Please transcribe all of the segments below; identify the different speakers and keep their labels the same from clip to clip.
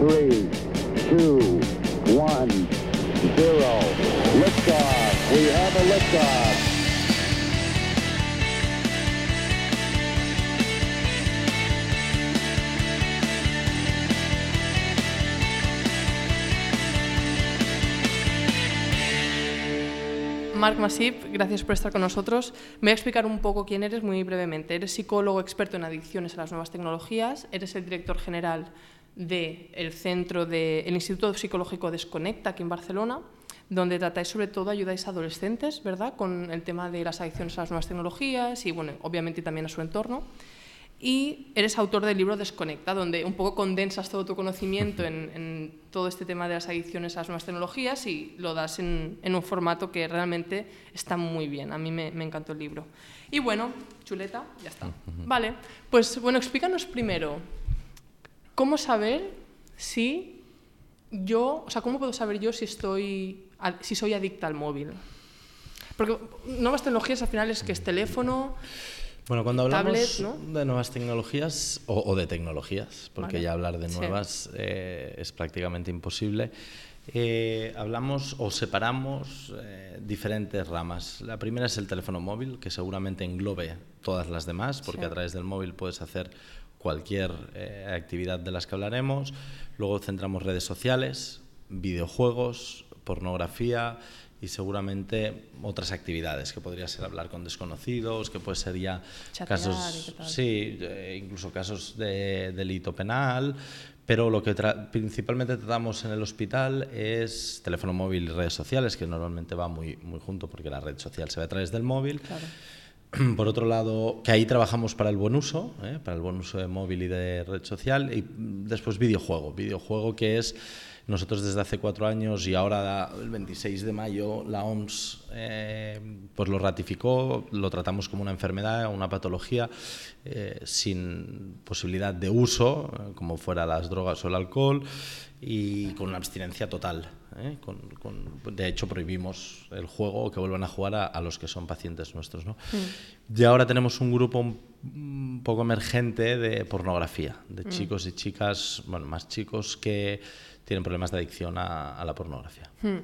Speaker 1: three, two, one, zero. Liftoff. We have a liftoff.
Speaker 2: Marc Masip, gracias por estar con nosotros. Me voy a explicar un poco quién eres muy brevemente. Eres psicólogo experto en adicciones a las nuevas tecnologías, eres el director general del centro del Instituto Psicológico Desconecta aquí en Barcelona, donde tratáis sobre todo, ayudáis a adolescentes, ¿verdad?, con el tema de las adicciones a las nuevas tecnologías y, bueno, obviamente también a su entorno y eres autor del libro Desconecta, donde un poco condensas todo tu conocimiento en, todo este tema de las adicciones a las nuevas tecnologías y lo das en, un formato que realmente está muy bien. A mí me, encantó el libro. Y bueno, chuleta, ya está. Vale, pues bueno, explícanos primero, ¿cómo saber si yo, o sea, cómo puedo saber yo si, estoy, si soy adicta al móvil? Porque nuevas tecnologías al final es que es teléfono,
Speaker 3: bueno, cuando hablamos de nuevas tecnologías o, de tecnologías, porque ya hablar de nuevas eh, es prácticamente imposible, eh, hablamos o separamos eh, diferentes ramas. La primera es el teléfono móvil, que seguramente englobe todas las demás, porque a través del móvil puedes hacer cualquier actividad de las que hablaremos. Luego centramos redes sociales, videojuegos, pornografía, y seguramente otras actividades, que podría ser hablar con desconocidos, que puede ser ya casos, sí, eh, incluso casos de delito penal, pero lo que principalmente tratamos en el hospital es teléfono móvil y redes sociales, que normalmente va muy, muy junto porque la red social se ve a través del móvil. Por otro lado, que ahí trabajamos para el buen uso, ¿eh? para el buen uso de móvil y de red social, y después videojuego, videojuego que es nosotros desde hace cuatro años y ahora el 26 de mayo la OMS eh, pues lo ratificó, lo tratamos como una enfermedad, una patología eh, sin posibilidad de uso, eh, como fuera las drogas o el alcohol, y con una abstinencia total. De hecho, prohibimos el juego o que vuelvan a jugar a, los que son pacientes nuestros. ¿no? Mm. Y ahora tenemos un grupo un poco emergente de pornografía, de mm. chicos y chicas, bueno, más chicos que tienen problemas de adicción a, la pornografía. Hmm.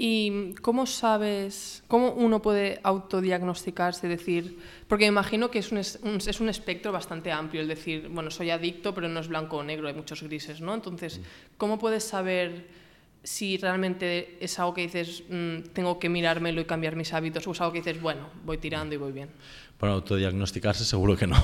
Speaker 2: ¿Y cómo sabes, cómo uno puede autodiagnosticarse? Decir, porque me imagino que es un, es un espectro bastante amplio el decir, bueno, soy adicto, pero no es blanco o negro, hay muchos grises, ¿no? Entonces, ¿cómo puedes saber si realmente es algo que dices, mm, tengo que mirármelo y cambiar mis hábitos, o es algo que dices, bueno, voy tirando y voy bien?
Speaker 3: Bueno, autodiagnosticarse seguro que no.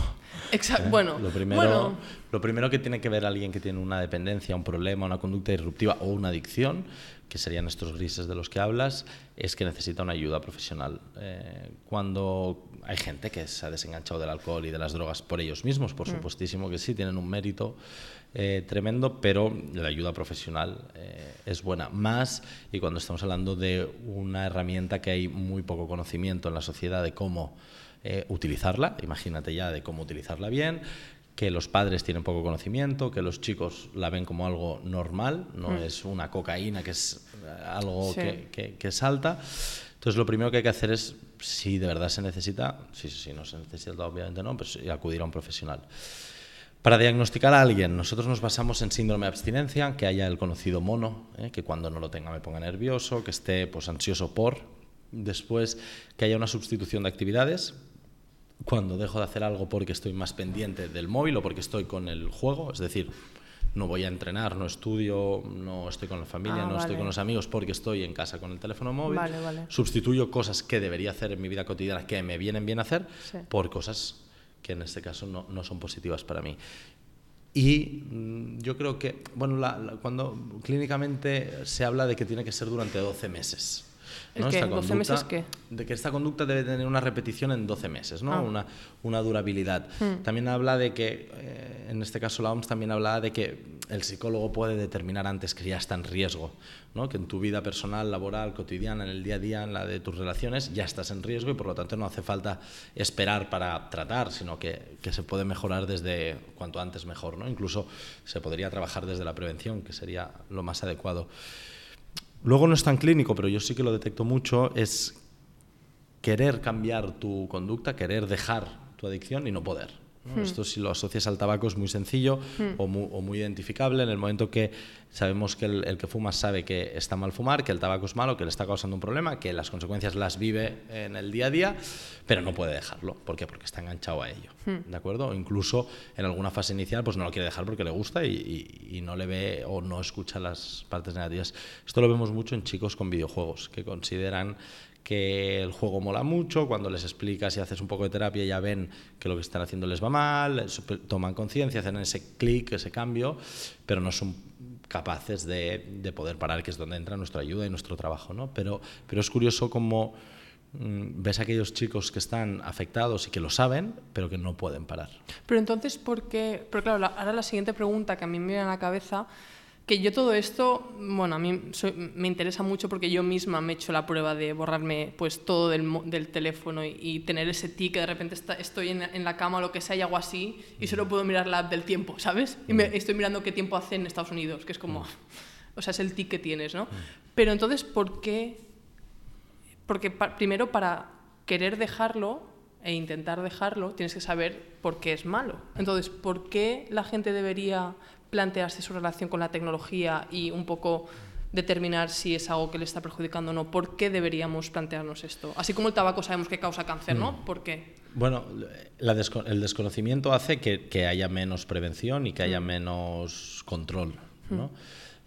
Speaker 2: Exacto. Bueno,
Speaker 3: lo primero, lo primero que tiene que ver alguien que tiene una dependencia, un problema, una conducta disruptiva o una adicción, que serían estos grises de los que hablas, es que necesita una ayuda profesional. Eh, cuando hay gente que se ha desenganchado del alcohol y de las drogas por ellos mismos, por mm. supuestísimo que sí, tienen un mérito eh, tremendo, pero la ayuda profesional eh, es buena. Más, y cuando estamos hablando de una herramienta que hay muy poco conocimiento en la sociedad de cómo eh, utilizarla, imagínate ya de cómo utilizarla bien, que los padres tienen poco conocimiento, que los chicos la ven como algo normal, no mm. es una cocaína que es algo que, que, salta. Entonces lo primero que hay que hacer es, si de verdad se necesita, si, si no se necesita obviamente no, pues acudir a un profesional. Para diagnosticar a alguien, nosotros nos basamos en síndrome de abstinencia, que haya el conocido mono, eh, que cuando no lo tenga me ponga nervioso, que esté pues, ansioso por. Después, que haya una sustitución de actividades, cuando dejo de hacer algo porque estoy más pendiente del móvil o porque estoy con el juego, es decir, no voy a entrenar, no estudio, no estoy con la familia, ah, no estoy con los amigos porque estoy en casa con el teléfono móvil. Sustituyo cosas que debería hacer en mi vida cotidiana que me vienen bien hacer por cosas que en este caso no, no son positivas para mí. Y mm, yo creo que, bueno, cuando clínicamente se habla de que tiene que ser durante 12 meses.
Speaker 2: ¿No? Esta 12 meses qué?
Speaker 3: De que esta conducta debe tener una repetición en 12 meses, ¿no? Ah. Una, una, durabilidad. Hmm. También habla de que, eh, en este caso la OMS también habla de que el psicólogo puede determinar antes que ya está en riesgo, ¿no? Que en tu vida personal, laboral, cotidiana, en el día a día, en la de tus relaciones, ya estás en riesgo y por lo tanto no hace falta esperar para tratar, sino que, que se puede mejorar desde cuanto antes mejor, ¿no? Incluso se podría trabajar desde la prevención, que sería lo más adecuado. Luego no es tan clínico, pero yo sí que lo detecto mucho, es querer cambiar tu conducta, querer dejar tu adicción y no poder. Hmm. Esto si lo asocias al tabaco es muy sencillo hmm. o, muy, identificable en el momento que sabemos que el, que fuma sabe que está mal fumar, que el tabaco es malo, que le está causando un problema, que las consecuencias las vive en el día a día, pero no puede dejarlo. ¿Por qué? Porque está enganchado a ello. Hmm. ¿De acuerdo? O incluso en alguna fase inicial pues no lo quiere dejar porque le gusta y, y no le ve o no escucha las partes negativas. Esto lo vemos mucho en chicos con videojuegos que consideran que el juego mola mucho, cuando les explicas y haces un poco de terapia ya ven que lo que están haciendo les va mal, toman conciencia, hacen ese clic, ese cambio, pero no son capaces de, poder parar, que es donde entra nuestra ayuda y nuestro trabajo. ¿no? Pero, pero es curioso cómo mm, ves a aquellos chicos que están afectados y que lo saben, pero que no pueden parar.
Speaker 2: Pero entonces, ¿por qué? Pero claro, ahora la siguiente pregunta que a mí me viene a la cabeza que yo todo esto, bueno, a mí me interesa mucho porque yo misma me he hecho la prueba de borrarme pues todo del, del teléfono y, tener ese tic que de repente estoy en, en, la cama o lo que sea y hago así y solo puedo mirar la app del tiempo, ¿sabes? Y me, mm. estoy mirando qué tiempo hace en Estados Unidos, que es como, mm. o sea, es el tic que tienes, ¿no? Mm. Pero entonces, ¿por qué? Porque primero para querer dejarlo e intentar dejarlo, tienes que saber por qué es malo. Entonces, ¿por qué la gente debería plantearse su relación con la tecnología y un poco determinar si es algo que le está perjudicando o no. ¿Por qué deberíamos plantearnos esto? Así como el tabaco sabemos que causa cáncer, ¿no? Mm. ¿Por qué?
Speaker 3: Bueno, el desconocimiento hace que, haya menos prevención y que haya mm. menos control, ¿no? Mm.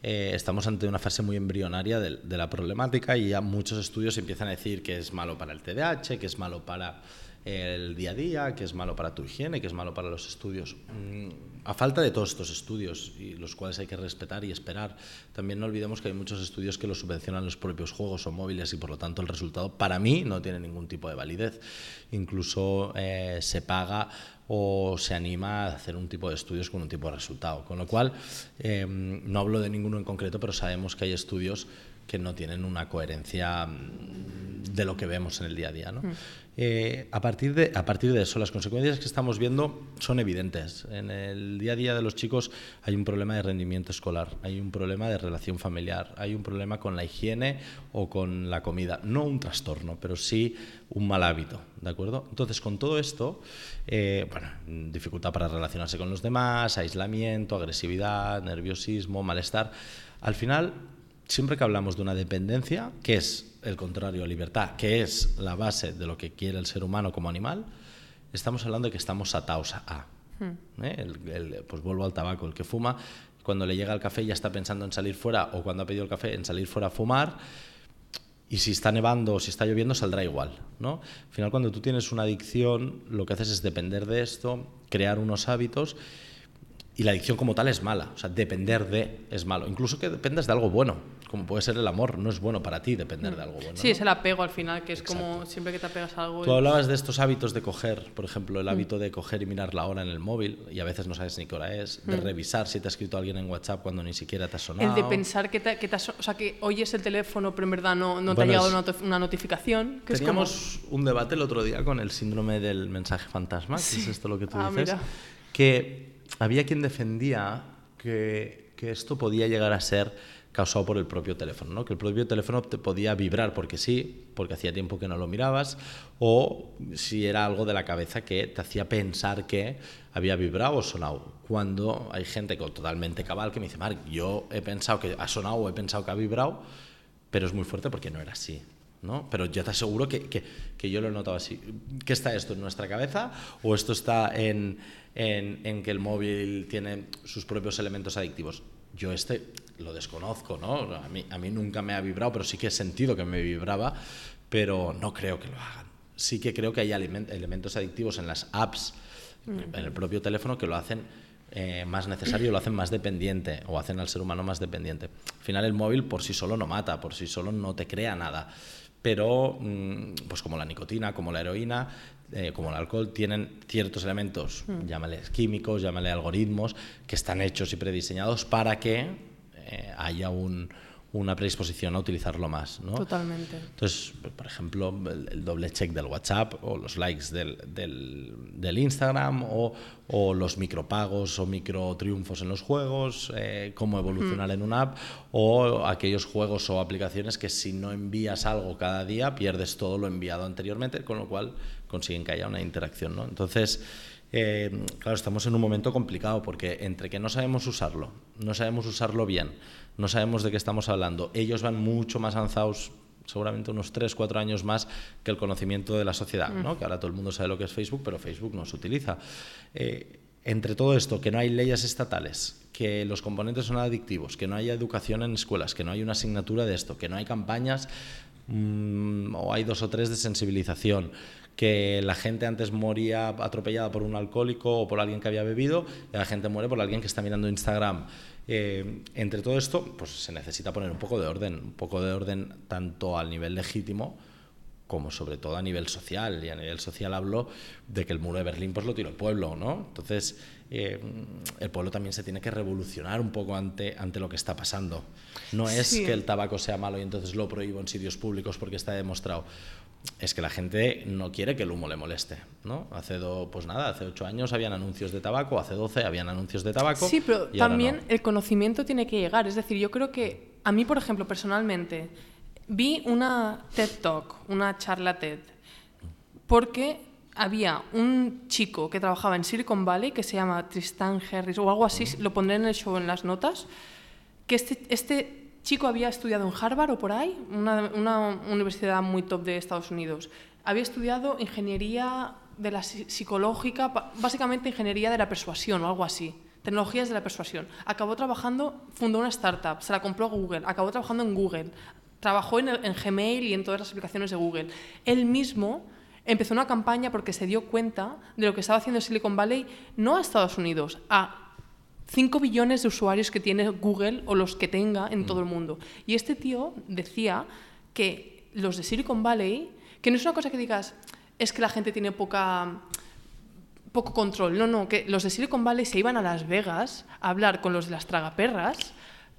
Speaker 3: Eh, estamos ante una fase muy embrionaria de, de, la problemática y ya muchos estudios empiezan a decir que es malo para el TDAH, que es malo para el día a día, que es malo para tu higiene, que es malo para los estudios. Mm, a falta de todos estos estudios, y los cuales hay que respetar y esperar, también no olvidemos que hay muchos estudios que los subvencionan los propios juegos o móviles y por lo tanto el resultado para mí no tiene ningún tipo de validez. Incluso eh, se paga o se anima a hacer un tipo de estudios con un tipo de resultado. Con lo cual, em, no hablo de ninguno en concreto, pero sabemos que hay estudios que no tienen una coherencia mm, de lo que vemos en el día a día. ¿no? Mm. Eh, a, partir de, a partir de eso, las consecuencias que estamos viendo son evidentes. En el día a día de los chicos hay un problema de rendimiento escolar, hay un problema de relación familiar, hay un problema con la higiene o con la comida. No un trastorno, pero sí un mal hábito, ¿de acuerdo? Entonces, con todo esto, eh, bueno, dificultad para relacionarse con los demás, aislamiento, agresividad, nerviosismo, malestar. Al final, siempre que hablamos de una dependencia, que es el contrario a libertad, que es la base de lo que quiere el ser humano como animal, estamos hablando de que estamos atados a. Hmm. ¿eh? pues vuelvo al tabaco, el que fuma, cuando le llega el café ya está pensando en salir fuera, o cuando ha pedido el café en salir fuera a fumar, y si está nevando o si está lloviendo saldrá igual. ¿no? Al final, cuando tú tienes una adicción, lo que haces es depender de esto, crear unos hábitos y la adicción como tal es mala, o sea, depender de es malo. Incluso que dependas de algo bueno, como puede ser el amor, no es bueno para ti depender de algo bueno.
Speaker 2: Sí, es el apego al final, que es como siempre que te apegas a algo.
Speaker 3: Tú hablabas de estos hábitos de coger, por ejemplo, el mm. hábito de coger y mirar la hora en el móvil, y a veces no sabes ni qué hora es, de mm. revisar si te ha escrito alguien en WhatsApp cuando ni siquiera te ha sonado.
Speaker 2: El de pensar que te, que o sea, que oyes el teléfono, pero en verdad no, no te ha llegado una, notificación.
Speaker 3: Que teníamos un debate el otro día con el síndrome del mensaje fantasma, que es esto lo que tú ah, dices, que había quien defendía que, que, esto podía llegar a ser causado por el propio teléfono, ¿no? que el propio teléfono te podía vibrar porque sí, porque hacía tiempo que no lo mirabas, o si era algo de la cabeza que te hacía pensar que había vibrado o sonado. Cuando hay gente totalmente cabal que me dice, Marc, yo he pensado que ha sonado o he pensado que ha vibrado, pero es muy fuerte porque no era así. ¿No? Pero yo te aseguro que, que, que yo lo he notado así. ¿Qué está esto en nuestra cabeza o esto está en, en, que el móvil tiene sus propios elementos adictivos. Yo este lo desconozco, ¿no? A mí, a mí nunca me ha vibrado, pero sí que he sentido que me vibraba, pero no creo que lo hagan. Sí que creo que hay elementos adictivos en las apps, en el propio teléfono, que lo hacen eh, más necesario, lo hacen más dependiente o hacen al ser humano más dependiente. Al final el móvil por sí solo no mata, por sí solo no te crea nada pero mm, pues como la nicotina, como la heroína, eh, como el alcohol, tienen ciertos elementos, mm. llámale químicos, llámale algoritmos, que están hechos y prediseñados para que eh, haya un, una predisposición a utilizarlo más. ¿no?
Speaker 2: Totalmente.
Speaker 3: Entonces, por ejemplo, el, doble check del WhatsApp o los likes del, del, Instagram o, o, los micropagos o micro triunfos en los juegos, eh, cómo evolucionar mm. en una app o aquellos juegos o aplicaciones que si no envías algo cada día pierdes todo lo enviado anteriormente, con lo cual consiguen que haya una interacción. ¿no? Entonces, Eh, claro, estamos en un momento complicado porque entre que no sabemos usarlo, no sabemos usarlo bien, no sabemos de qué estamos hablando, ellos van mucho más avanzados seguramente unos 3, 4 años más que el conocimiento de la sociedad, ¿no? Mm. que ahora todo el mundo sabe lo que es Facebook, pero Facebook no se utiliza. Eh, entre todo esto, que no hay leyes estatales, que los componentes son adictivos, que no haya educación en escuelas, que no hay una asignatura de esto, que no hay campañas mm, o hay dos o tres de sensibilización, que la gente antes moría atropellada por un alcohólico o por alguien que había bebido y la gente muere por alguien que está mirando Instagram. Eh, entre todo esto, pues se necesita poner un poco de orden, un poco de orden tanto al nivel legítimo como sobre todo a nivel social. Y a nivel social hablo de que el muro de Berlín pues lo tiró el pueblo, ¿no? Entonces, eh, el pueblo también se tiene que revolucionar un poco ante, ante lo que está pasando. No es que el tabaco sea malo y entonces lo prohíbo en sitios públicos porque está demostrado. Es que la gente no quiere que el humo le moleste, ¿no? Hace pues nada, hace ocho años habían anuncios de tabaco, hace doce habían anuncios de tabaco.
Speaker 2: Sí, pero también el conocimiento tiene que llegar. Es decir, yo creo que a mí, por ejemplo, personalmente, vi una TED Talk, una charla TED, porque había un chico que trabajaba en Silicon Valley que se llama Tristan Harris o algo así, lo pondré en el show en las notas, que este, este chico había estudiado en Harvard o por ahí, una, universidad muy top de Estados Unidos. Había estudiado ingeniería de la psicológica, básicamente ingeniería de la persuasión o algo así tecnologías de la persuasión. Acabó trabajando, fundó una startup, se la compró Google, acabó trabajando en Google, trabajó en, en, Gmail y en todas las aplicaciones de Google. Él mismo empezó una campaña porque se dio cuenta de lo que estaba haciendo Silicon Valley, no a Estados Unidos, a 5 billones de usuarios que tiene Google o los que tenga en todo el mundo. Y este tío decía que los de Silicon Valley, que no es una cosa que digas, es que la gente tiene poca poco control, no, no, que los de Silicon Valley se iban a Las Vegas a hablar con los de las tragaperras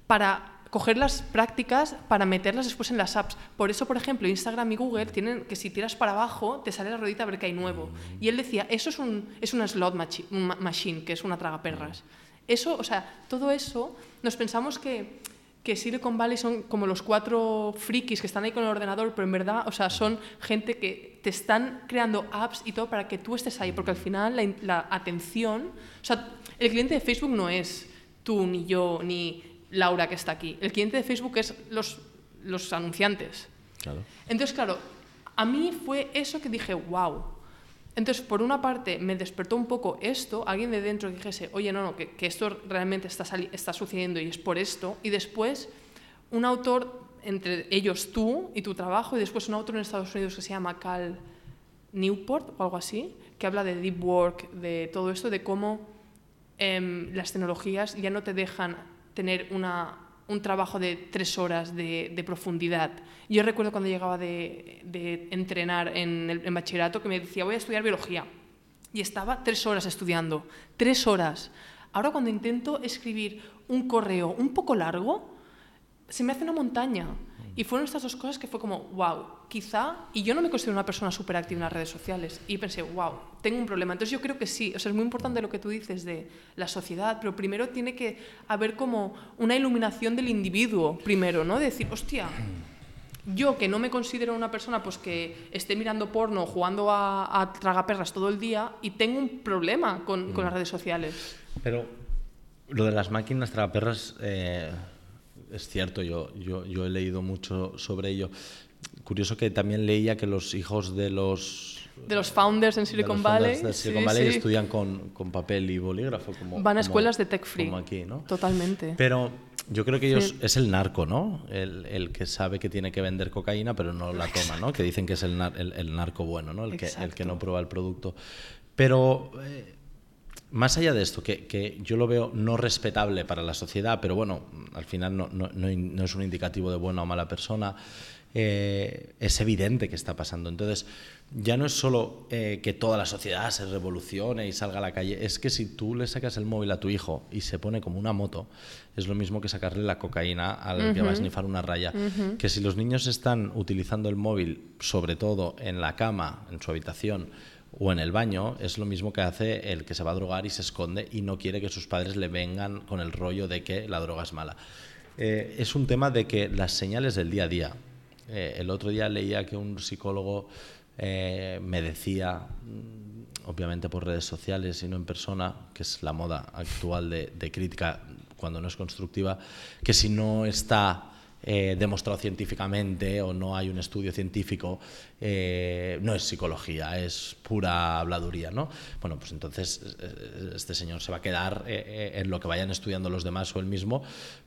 Speaker 2: para coger las prácticas para meterlas después en las apps. Por eso, por ejemplo, Instagram y Google tienen que si tiras para abajo te sale la ruedita a ver qué hay nuevo. Y él decía, eso es, un, es una slot machine, que es una tragaperras. Eso, o sea, todo eso, nos pensamos que, que Silicon Valley son como los cuatro frikis que están ahí con el ordenador, pero en verdad, o sea, son gente que te están creando apps y todo para que tú estés ahí, porque al final la, la atención, o sea, el cliente de Facebook no es tú, ni yo, ni Laura que está aquí. El cliente de Facebook es los, los anunciantes. Entonces, claro, a mí fue eso que dije, wow. Entonces, por una parte, me despertó un poco esto, alguien de dentro que dijese, oye, no, no, que, esto realmente está, está sucediendo y es por esto. Y después, un autor, entre ellos tú y tu trabajo, y después un autor en Estados Unidos que se llama Cal Newport o algo así, que habla de deep work, de todo esto, de cómo em, las tecnologías ya no te dejan tener una, un trabajo de tres horas de, profundidad. Yo recuerdo cuando llegaba de entrenar en el bachillerato que me decía, voy a estudiar biología. Y estaba tres horas estudiando, tres horas. Ahora cuando intento escribir un correo un poco largo, se me hace una montaña. Y fueron estas dos cosas que fue como, wow, quizá, y yo no me considero una persona súper activa en las redes sociales, y pensé, wow, tengo un problema. Entonces yo creo que sí, o sea, es muy importante lo que tú dices de la sociedad, pero primero tiene que haber como una iluminación del individuo, primero, ¿no? De decir, hostia, yo que no me considero una persona pues que esté mirando porno, jugando a, a tragaperras todo el día, y tengo un problema con, con las redes sociales.
Speaker 3: Pero lo de las máquinas tragaperras... Eh es cierto, yo, yo, yo he leído mucho sobre ello. Curioso que también leía que los hijos de los
Speaker 2: de los founders en Silicon Valley.
Speaker 3: De Silicon Valley estudian con, con, papel y bolígrafo. Como,
Speaker 2: Van a escuelas de tech free.
Speaker 3: Como aquí, ¿no?
Speaker 2: Totalmente.
Speaker 3: Pero yo creo que ellos es el narco, ¿no? El, el, que sabe que tiene que vender cocaína, pero no la toma, ¿no? Que dicen que es el, el, el narco bueno, ¿no? El que, el que no prueba el producto. Pero. Eh, más allá de esto, que, que, yo lo veo no respetable para la sociedad, pero bueno, al final no, no, no es un indicativo de buena o mala persona, eh, es evidente que está pasando. Entonces, ya no es solo eh, que toda la sociedad se revolucione y salga a la calle, es que si tú le sacas el móvil a tu hijo y se pone como una moto, es lo mismo que sacarle la cocaína al que va a snifar una raya. Que si los niños están utilizando el móvil, sobre todo en la cama, en su habitación, o en el baño es lo mismo que hace el que se va a drogar y se esconde y no quiere que sus padres le vengan con el rollo de que la droga es mala. Eh, es un tema de que las señales del día a día. Eh, el otro día leía que un psicólogo eh, me decía, mm, obviamente por redes sociales y no en persona, que es la moda actual de, de crítica cuando no es constructiva, que si no está eh, demostrado científicamente o no hay un estudio científico, eh, no es psicología, es pura habladuría, ¿no? Bueno, pues entonces eh, este señor se va a quedar en lo que vayan estudiando los demás o él mismo,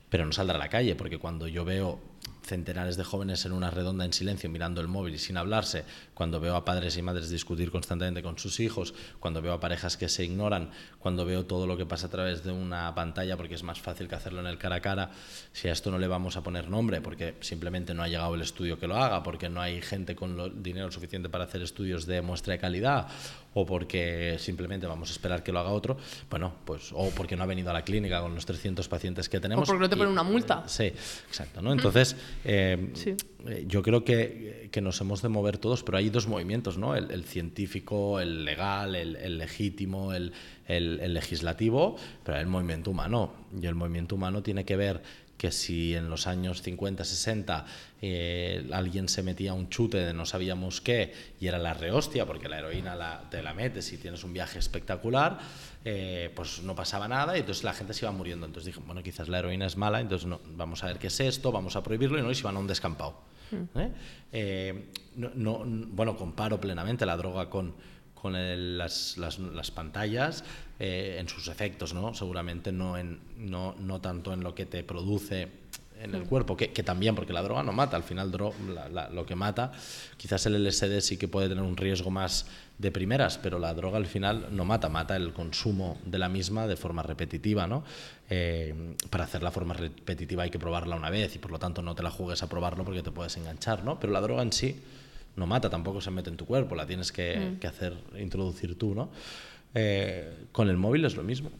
Speaker 3: pero no saldrá a la calle, porque cuando yo veo centenares de jóvenes en una redonda en silencio mirando el móvil y sin hablarse, cuando veo a padres y madres discutir constantemente con sus hijos, cuando veo a parejas que se ignoran, cuando veo todo lo que pasa a través de una pantalla, porque es más fácil que hacerlo en el cara a cara, si a esto no le vamos a poner nombre, porque simplemente no ha llegado el estudio que lo haga, porque no hay gente con lo, dinero suficiente para hacer estudios de muestra de calidad, o porque simplemente vamos a esperar que lo haga otro, bueno, pues o porque no ha venido a la clínica con los 300 pacientes que tenemos.
Speaker 2: O porque no te ponen una multa.
Speaker 3: Sí, exacto, ¿no? Entonces, eh, eh, yo creo que, que, nos hemos de mover todos, pero hay dos movimientos, ¿no? El, científico, el legal, el, legítimo, el, el, legislativo, pero el movimiento humano. Y el movimiento humano tiene que ver que si en los años 50, 60 eh, alguien se metía un chute de no sabíamos qué y era la rehostia, porque la heroína la, te la metes y tienes un viaje espectacular, eh, pues no pasaba nada y entonces la gente se iba muriendo. Entonces dije, bueno, quizás la heroína es mala, entonces no, vamos a ver qué es esto, vamos a prohibirlo y no, y se iban a un descampado. Mm. ¿eh? no, bueno, comparo plenamente la droga con, con las, las, las, pantallas eh, en sus efectos, ¿no? Seguramente no, en, no, no tanto en lo que te produce en el cuerpo, que, que, también, porque la droga no mata, al final lo que mata, quizás el LSD sí que puede tener un riesgo más de primeras, pero la droga al final no mata, mata el consumo de la misma de forma repetitiva, ¿no? Eh, para hacer la forma repetitiva hay que probarla una vez y por lo tanto no te la juegues a probarlo porque te puedes enganchar, ¿no? Pero la droga en sí no mata, tampoco se mete en tu cuerpo, la tienes que, mm. hacer, introducir tú, ¿no? Eh, con el móvil es lo mismo.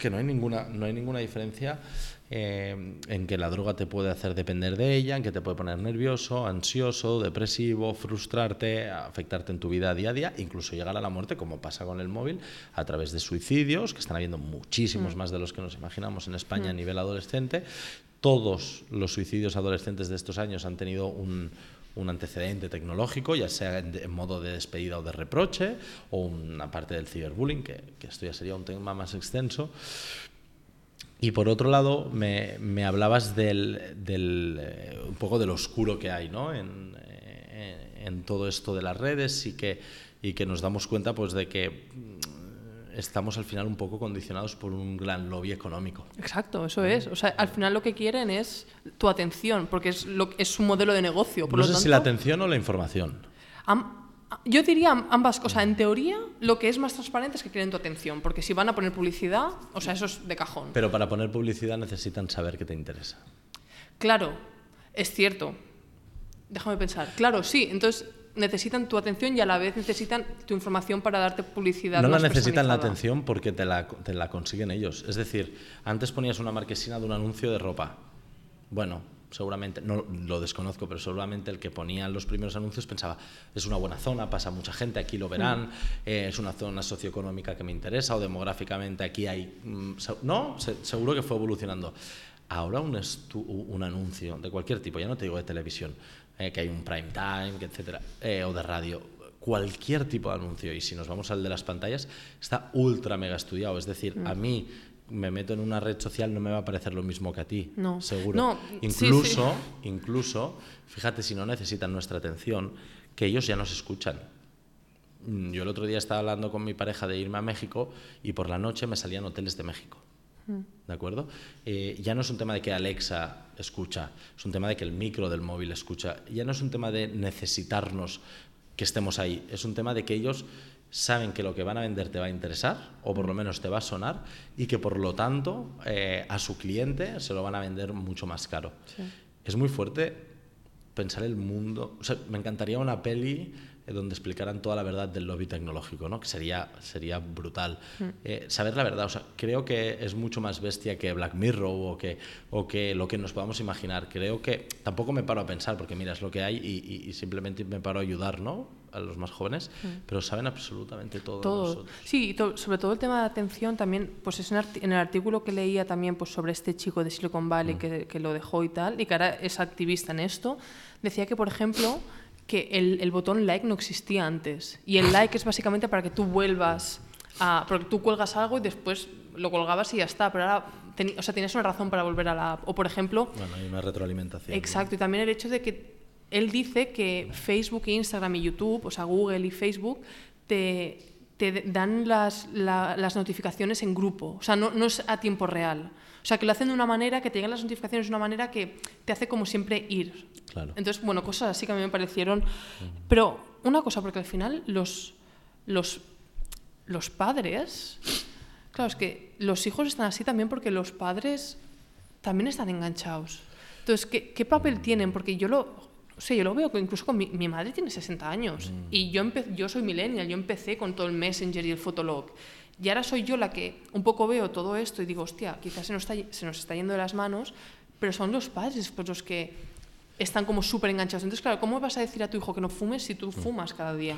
Speaker 3: Que no hay ninguna, no hay ninguna diferencia eh, en que la droga te puede hacer depender de ella, en que te puede poner nervioso, ansioso, depresivo, frustrarte, afectarte en tu vida día a día, incluso llegar a la muerte, como pasa con el móvil, a través de suicidios, que están habiendo muchísimos mm. más de los que nos imaginamos en España a mm. nivel adolescente. Todos los suicidios adolescentes de estos años han tenido un, un antecedente tecnológico, ya sea en, modo de despedida o de reproche, o una parte del ciberbullying, que, esto ya sería un tema más extenso. Y por otro lado, me, me hablabas del, del eh, un poco del oscuro que hay ¿no? en, eh, en, todo esto de las redes y que, y que nos damos cuenta pues, de que estamos al final un poco condicionados por un gran lobby económico.
Speaker 2: Exacto, eso es. O sea, al final lo que quieren es tu atención, porque es, lo, es su modelo de negocio.
Speaker 3: Por no sé si la atención o la información.
Speaker 2: yo diría ambas cosas. En teoría, lo que es más transparente es que quieren tu atención, porque si van a poner publicidad, o sea, eso es de cajón.
Speaker 3: Pero para poner publicidad necesitan saber qué te interesa.
Speaker 2: Claro, es cierto. Déjame pensar. Claro, sí. Entonces, necesitan tu atención y a la vez necesitan tu información para darte publicidad.
Speaker 3: No la necesitan la atención porque te la, te la consiguen ellos. Es decir, antes ponías una marquesina de un anuncio de ropa. Bueno, seguramente, no lo desconozco, pero seguramente el que ponía los primeros anuncios pensaba, es una buena zona, pasa mucha gente, aquí lo verán, mm. eh, es una zona socioeconómica que me interesa o demográficamente aquí hay... Mm, no, seguro que fue evolucionando. Ahora un, un anuncio de cualquier tipo, ya no te digo de televisión, eh, que hay un prime time, etcétera, eh, o de radio, cualquier tipo de anuncio, y si nos vamos al de las pantallas, está ultra mega estudiado. Es decir, a mm. mí me meto en una red social, no me va a parecer lo mismo que a ti, no. seguro. incluso, incluso, fíjate si no necesitan nuestra atención, que ellos ya nos escuchan. Mm, yo el otro día estaba hablando con mi pareja de irme a México y por la noche me salían hoteles de México. ¿De acuerdo? Eh, ya no es un tema de que Alexa escucha, es un tema de que el micro del móvil escucha. Ya no es un tema de necesitarnos que estemos ahí, es un tema de que ellos saben que lo que van a vender te va a interesar, o por lo menos te va a sonar, y que por lo tanto eh, a su cliente se lo van a vender mucho más caro. Es muy fuerte pensar el mundo. O sea, me encantaría una peli donde explicaran toda la verdad del lobby tecnológico, ¿no? que sería, sería brutal. Mm. Eh, saber la verdad, o sea, creo que es mucho más bestia que Black Mirror o que, o que lo que nos podamos imaginar. Creo que tampoco me paro a pensar, porque mira, es lo que hay y, simplemente me paro a ayudar ¿no? a los más jóvenes, mm. pero saben absolutamente todo.
Speaker 2: todo. Sí, sobre todo el tema de atención también, pues en, el artículo que leía también pues, sobre este chico de Silicon Valley mm. que, que lo dejó y tal, y que ahora es activista en esto, decía que, por ejemplo, que el, el, botón like no existía antes. Y el like es básicamente para que tú vuelvas a... Porque tú cuelgas algo y después lo colgabas y ya está. Pero ahora, o sea, tienes una razón para volver a la app. O por ejemplo...
Speaker 3: Bueno, hay una retroalimentación.
Speaker 2: Exacto. Y también el hecho de que él dice que Facebook, Instagram y YouTube, o sea, Google y Facebook, te, te dan las, las, notificaciones en grupo. O sea, no, no es a tiempo real. O sea, que lo hacen de una manera, que te llegan las notificaciones de una manera que te hace como siempre ir.
Speaker 3: Claro.
Speaker 2: Entonces, bueno, cosas así que a mí me parecieron... Pero una cosa, porque al final los, los, los padres... Claro, es que los hijos están así también porque los padres también están enganchados. Entonces, ¿qué, qué papel tienen? Porque yo lo, o sea, yo lo veo que incluso con mi, mi madre tiene 60 años mm. y yo, yo soy millennial, yo empecé con todo el Messenger y el Fotolog. Y ahora soy yo la que un poco veo todo esto y digo, hostia, quizás se nos está, se nos está yendo de las manos, pero son los padres pues, los que están como súper enganchados. Entonces, claro, ¿cómo vas a decir a tu hijo que no fumes si tú mm. fumas cada día?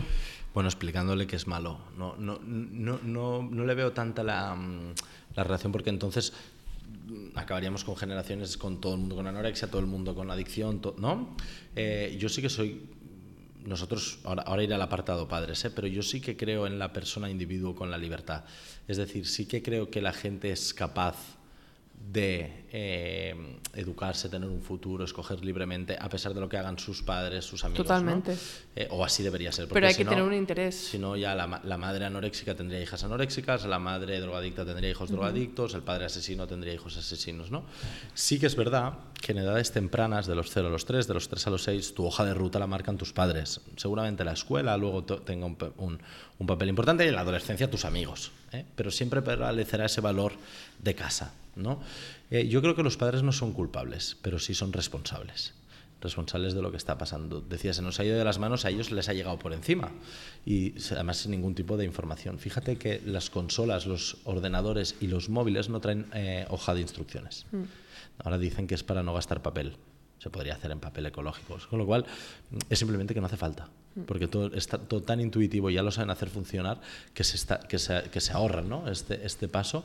Speaker 3: Bueno, explicándole que es malo. No, no, no, no, no le veo tanta la, mm, la relación porque entonces acabaríamos con generaciones con todo el mundo con anorexia, todo el mundo con adicción, ¿no? Eh, yo sí que soy nosotros, ahora, ahora iré al apartado padres, ¿eh? pero yo sí que creo en la persona individuo con la libertad. Es decir, sí que creo que la gente es capaz de eh, educarse, tener un futuro, escoger libremente, a pesar de lo que hagan sus padres, sus amigos.
Speaker 2: Totalmente.
Speaker 3: Eh, o así debería ser.
Speaker 2: Pero hay que tener un interés.
Speaker 3: Si no, ya la, la, madre anoréxica tendría hijas anoréxicas, la madre drogadicta tendría hijos drogadictos, el padre asesino tendría hijos asesinos. ¿no? Sí que es verdad que en edades tempranas, de los 0 a los 3, de los 3 a los 6, tu hoja de ruta la marcan tus padres. Seguramente la escuela luego tenga un, un, un, papel importante y en la adolescencia tus amigos. ¿Eh? Pero siempre prevalecerá ese valor de casa. ¿no? Eh, yo creo que los padres no son culpables, pero sí son responsables responsables de lo que está pasando. Decía, se nos ha ido de las manos, a ellos les ha llegado por encima y además sin ningún tipo de información. Fíjate que las consolas, los ordenadores y los móviles no traen eh, hoja de instrucciones. Mm. Ahora dicen que es para no gastar papel. Se podría hacer en papel ecológico. Con lo cual, es simplemente que no hace falta. Porque todo está todo tan intuitivo y ya lo saben hacer funcionar que se, está, que se, que se ahorran ¿no? este, este paso.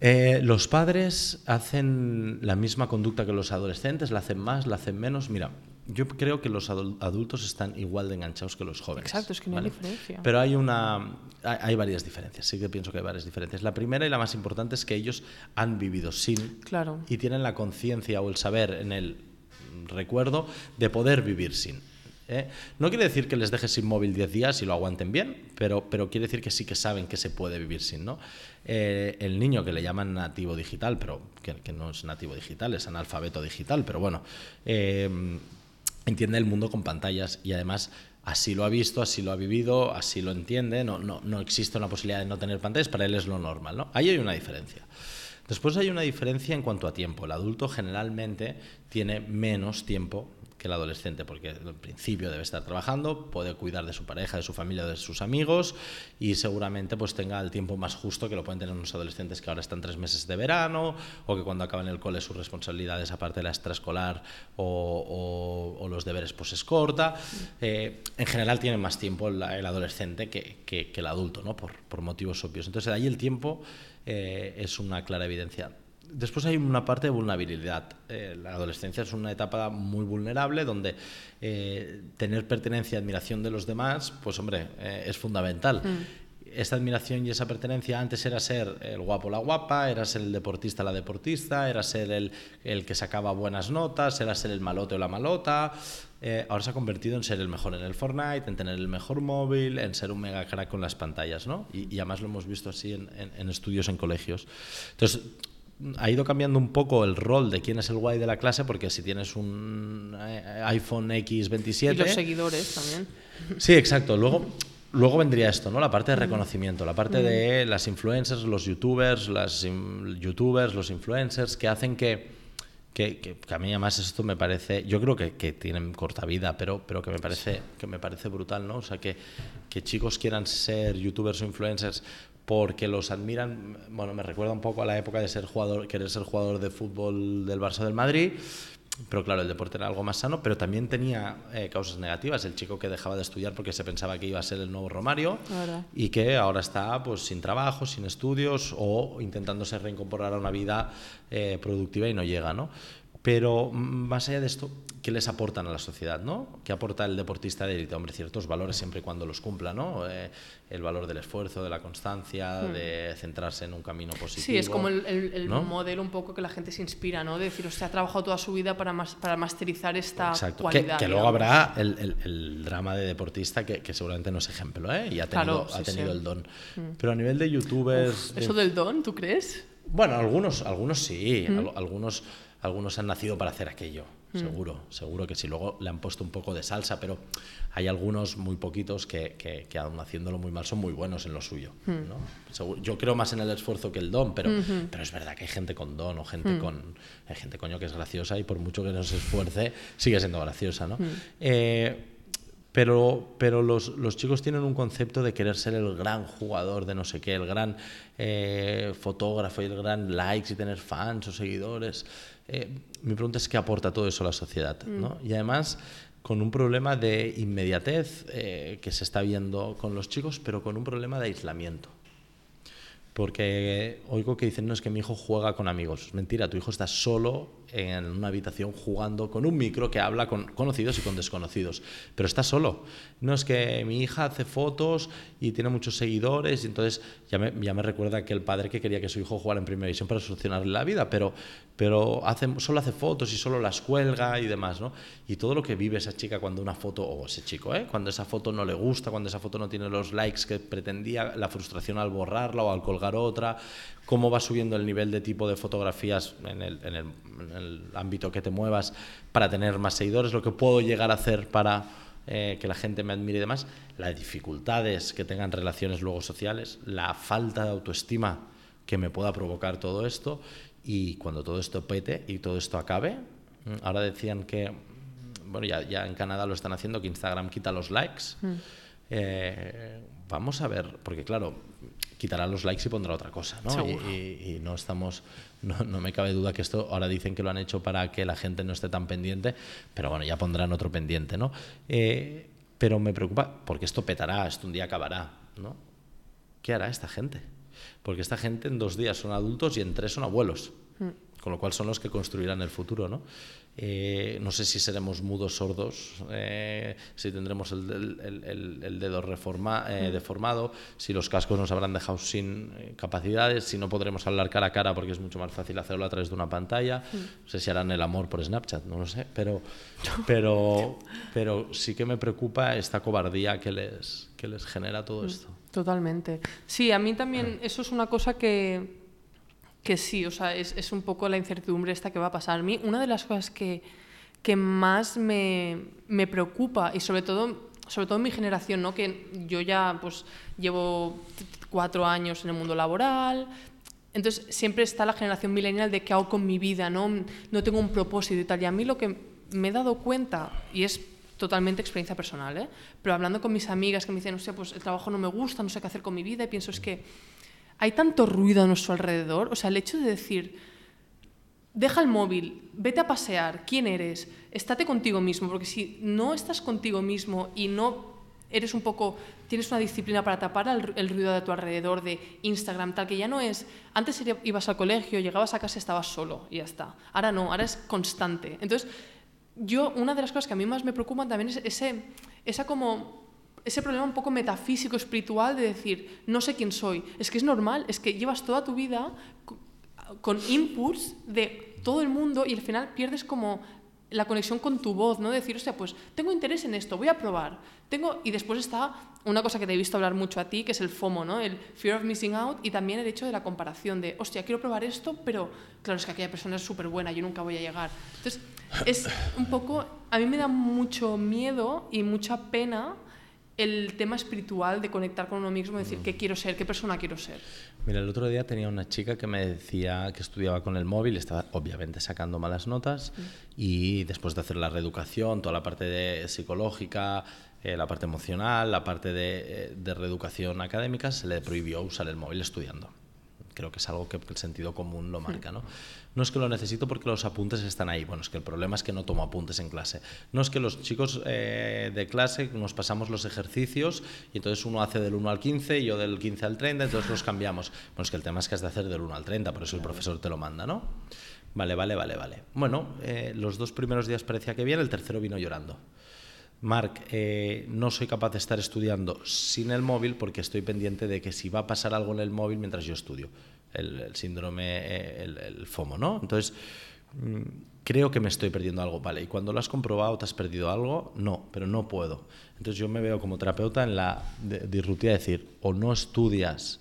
Speaker 3: Eh, los padres hacen la misma conducta que los adolescentes, la hacen más, la hacen menos. Mira, yo creo que los adultos están igual de enganchados que los jóvenes.
Speaker 2: Exacto, es que no hay diferencia.
Speaker 3: Pero hay, una, hay, varias diferencias, sí que pienso que hay varias diferencias. La primera y la más importante es que ellos han vivido sin
Speaker 2: claro.
Speaker 3: y tienen la conciencia o el saber en el recuerdo de poder vivir sin. ¿Eh? No quiere decir que les dejes sin móvil 10 días y lo aguanten bien, pero, pero quiere decir que sí que saben que se puede vivir sin. ¿no? Eh, el niño que le llaman nativo digital, pero que, no es nativo digital, es analfabeto digital, pero bueno, eh, entiende el mundo con pantallas y además así lo ha visto, así lo ha vivido, así lo entiende, no, no, no existe una posibilidad de no tener pantallas, para él es lo normal. ¿no? Ahí hay una diferencia. Después hay una diferencia en cuanto a tiempo. El adulto generalmente tiene menos tiempo el adolescente, porque al principio debe estar trabajando, puede cuidar de su pareja, de su familia, de sus amigos y seguramente pues tenga el tiempo más justo que lo pueden tener unos adolescentes que ahora están tres meses de verano o que cuando acaban el cole sus responsabilidades aparte de la extraescolar o, los deberes pues es corta. Eh, en general tiene más tiempo el, adolescente que, el adulto, ¿no? por, por motivos obvios. Entonces ahí el tiempo eh, es una clara evidencia. Después hay una parte de vulnerabilidad. Eh, la adolescencia es una etapa muy vulnerable donde eh, tener pertenencia y admiración de los demás, pues hombre, eh, es fundamental. Mm. Esta admiración y esa pertenencia antes era ser el guapo la guapa, era ser el deportista la deportista, era ser el, el que sacaba buenas notas, era ser el malote o la malota. ahora se ha convertido en ser el mejor en el Fortnite, en tener el mejor móvil, en ser un mega crack con las pantallas, ¿no? Y, y además lo hemos visto así en, en, en estudios en colegios. Entonces, ha ido cambiando un poco el rol de quién es el guay de la clase, porque si tienes un eh, iPhone X27...
Speaker 2: Y los seguidores también.
Speaker 3: Sí, exacto. Luego, luego vendría esto, ¿no? La parte de reconocimiento, la parte de las influencers, los youtubers, las youtubers, los influencers, que hacen que, que, que, a mí además esto me parece, yo creo que, que, tienen corta vida, pero, pero que, me parece, que me parece brutal, ¿no? O sea, que, que chicos quieran ser youtubers o influencers porque los admiran, bueno, me recuerda un poco a la época de ser jugador, querer ser jugador de fútbol del Barça del Madrid, pero claro, el deporte era algo más sano, pero también tenía eh, causas negativas. El chico que dejaba de estudiar porque se pensaba que iba a ser el nuevo Romario y que ahora está pues sin trabajo, sin estudios o intentándose reincorporar a una vida eh, productiva y no llega, ¿no? Pero mm, más allá de esto, ¿qué les aportan a la sociedad? ¿no? ¿Qué aporta el deportista de élite? Hombre, ciertos valores siempre y cuando los cumpla, ¿no? Eh, el valor del esfuerzo, de la constancia, hmm. de centrarse en un camino positivo.
Speaker 2: Sí, es como el, modelo un poco que la gente se inspira, ¿no? De decir, usted ha trabajado toda su vida para, para masterizar esta cualidad.
Speaker 3: Que, que luego habrá el, drama de deportista que, seguramente no es ejemplo, ¿eh? Y ha tenido, ha tenido el don. Hmm. Pero a nivel de youtubers...
Speaker 2: ¿Eso del don, tú crees?
Speaker 3: Bueno, algunos, algunos sí, hmm. algunos algunos han nacido para hacer aquello, mm. seguro, seguro que sí. Luego le han puesto un poco de salsa, pero hay algunos muy poquitos que, que, aún haciéndolo muy mal son muy buenos en lo suyo. Mm. yo creo más en el esfuerzo que el don, pero, pero es verdad que hay gente con don o gente mm. con... Hay gente, coño, que es graciosa y por mucho que no se esfuerce, sigue siendo graciosa, ¿no? Eh, pero, pero los, los, chicos tienen un concepto de querer ser el gran jugador de no sé qué, el gran eh, fotógrafo y el gran likes y tener fans o seguidores. Eh, mi pregunta es qué aporta todo eso a la sociedad. ¿no? Y además con un problema de inmediatez eh, que se está viendo con los chicos, pero con un problema de aislamiento. Porque oigo que dicen, no, es que mi hijo juega con amigos. Mentira, tu hijo está solo en una habitación jugando con un micro que habla con conocidos y con desconocidos, pero está solo. No es que mi hija hace fotos y tiene muchos seguidores y entonces ya me, ya me recuerda que el padre que quería que su hijo jugara en primera división para solucionarle la vida, pero, pero hace, solo hace fotos y solo las cuelga y demás, ¿no? Y todo lo que vive esa chica cuando una foto, o ese chico, ¿eh? cuando esa foto no le gusta, cuando esa foto no tiene los likes que pretendía, la frustración al borrarla o al colgar otra, cómo va subiendo el nivel de tipo de fotografías en el, en, el, en el, ámbito que te muevas para tener más seguidores, lo que puedo llegar a hacer para eh, que la gente me admire y demás, las dificultades que tengan relaciones luego sociales, la falta de autoestima que me pueda provocar todo esto y cuando todo esto pete y todo esto acabe, mm, ahora decían que, bueno, ya, ya en Canadá lo están haciendo, que Instagram quita los likes. Mm. Eh, vamos a ver, porque claro, quitará los likes y pondrá otra cosa, ¿no? Y, no estamos, no, no, me cabe duda que esto, ahora dicen que lo han hecho para que la gente no esté tan pendiente, pero bueno, ya pondrán otro pendiente, ¿no? Eh, pero me preocupa, porque esto petará, esto un día acabará, ¿no? ¿Qué hará esta gente? Porque esta gente en dos días son adultos y en tres son abuelos, mm. Con lo cual son los que construirán el futuro, ¿no? Eh, no sé si seremos mudos sordos, eh, si tendremos el, dedo reforma, eh, deformado, si los cascos nos habrán dejado sin capacidades, si no podremos hablar cara a cara porque es mucho más fácil hacerlo a través de una pantalla. No sé si harán el amor por Snapchat, no lo sé, pero, pero, pero sí que me preocupa esta cobardía que les, que les genera todo esto.
Speaker 2: Totalmente. Sí, a mí también eso es una cosa que que sí, o sea, es, un poco la incertidumbre esta que va a pasar. A mí, una de las cosas que, que más me, me, preocupa, y sobre todo, sobre todo en mi generación, ¿no? que yo ya pues, llevo cuatro años en el mundo laboral, entonces siempre está la generación millennial de qué hago con mi vida, no, no tengo un propósito y tal. Y a mí lo que me he dado cuenta, y es totalmente experiencia personal, ¿eh? pero hablando con mis amigas que me dicen, sé, pues el trabajo no me gusta, no sé qué hacer con mi vida, y pienso es que hay tanto ruido a nuestro alrededor, o sea, el hecho de decir, deja el móvil, vete a pasear, ¿quién eres? Estate contigo mismo, porque si no estás contigo mismo y no eres un poco, tienes una disciplina para tapar el, ruido de tu alrededor, de Instagram, tal, que ya no es, antes ibas al colegio, llegabas a casa estabas solo y ya está. Ahora no, ahora es constante. Entonces, yo, una de las cosas que a mí más me preocupan también es ese, esa como ese problema un poco metafísico, espiritual de decir, no sé quién soy. Es que es normal, es que llevas toda tu vida con inputs de todo el mundo y al final pierdes como la conexión con tu voz, ¿no? Decir, o pues tengo interés en esto, voy a probar. Tengo y después está una cosa que te he visto hablar mucho a ti, que es el FOMO, ¿no? El fear of missing out y también el hecho de la comparación de, hostia, quiero probar esto, pero claro, es que aquella persona es súper buena, yo nunca voy a llegar. Entonces, es un poco, a mí me da mucho miedo y mucha pena el tema espiritual de conectar con uno mismo, decir qué quiero ser, qué persona quiero ser.
Speaker 3: Mira, el otro día tenía una chica que me decía que estudiaba con el móvil, estaba obviamente sacando malas notas y después de hacer la reeducación, toda la parte de psicológica, eh, la parte emocional, la parte de, eh, de reeducación académica, se le prohibió usar el móvil estudiando creo que es algo que el sentido común lo marca. ¿no? No es que lo necesito porque los apuntes están ahí, bueno, es que el problema es que no tomo apuntes en clase. No es que los chicos eh, de clase nos pasamos los ejercicios y entonces uno hace del 1 al 15 y yo del 15 al 30, entonces los cambiamos. Bueno, es que el tema es que has de hacer del 1 al 30, por eso el profesor te lo manda, ¿no? Vale, vale, vale, vale. Bueno, eh, los dos primeros días parecía que bien, el tercero vino llorando. Marc, eh, no soy capaz de estar estudiando sin el móvil porque estoy pendiente de que si va a pasar algo en el móvil mientras yo estudio. El, síndrome, eh, el, FOMO, ¿no? Entonces, mm, creo que me estoy perdiendo algo. Vale, y cuando lo has comprobado, ¿te has perdido algo? No, pero no puedo. Entonces yo me veo como terapeuta en la disruptiva de decir, o no estudias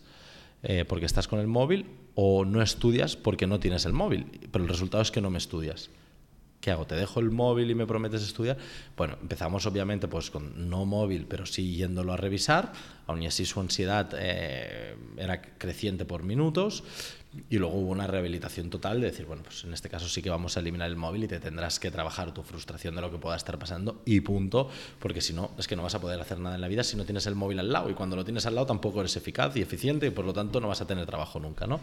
Speaker 3: eh, porque estás con el móvil, o no estudias porque no tienes el móvil. Pero el resultado es que no me estudias. ¿Qué hago? ¿Te dejo el móvil y me prometes estudiar? Bueno, empezamos obviamente pues con no móvil, pero sí yéndolo a revisar, aún y así su ansiedad eh, era creciente por minutos, y luego hubo una rehabilitación total de decir, bueno, pues en este caso sí que vamos a eliminar el móvil y te tendrás que trabajar tu frustración de lo que pueda estar pasando y punto, porque si no, es que no vas a poder hacer nada en la vida si no tienes el móvil al lado y cuando lo tienes al lado tampoco eres eficaz y eficiente y por lo tanto no vas a tener trabajo nunca, ¿no?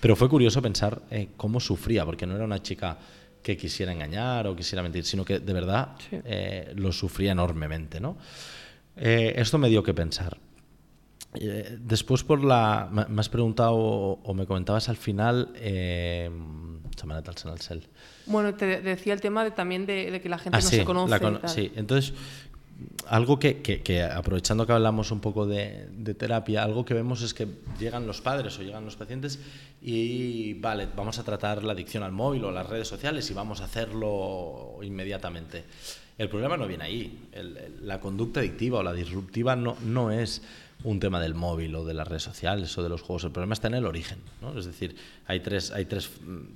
Speaker 3: Pero fue curioso pensar eh, cómo sufría, porque no era una chica que quisiera engañar o quisiera mentir, sino que de verdad eh, lo sufría enormemente. ¿no? Eh, esto me dio que pensar. Eh, después por la... Me has preguntado o, me comentabas al final...
Speaker 2: Bueno, te decía el tema de, también de, que la gente ah, no se conoce.
Speaker 3: sí, entonces algo que, que, aprovechando que hablamos un poco de, de, terapia, algo que vemos es que llegan los padres o llegan los pacientes y, vale, vamos a tratar la adicción al móvil o las redes sociales y vamos a hacerlo inmediatamente. El problema no viene ahí. la conducta adictiva o la disruptiva no, no es un tema del móvil o de las redes sociales o de los juegos. El problema está en el origen. ¿no? Es decir, hay tres, hay tres,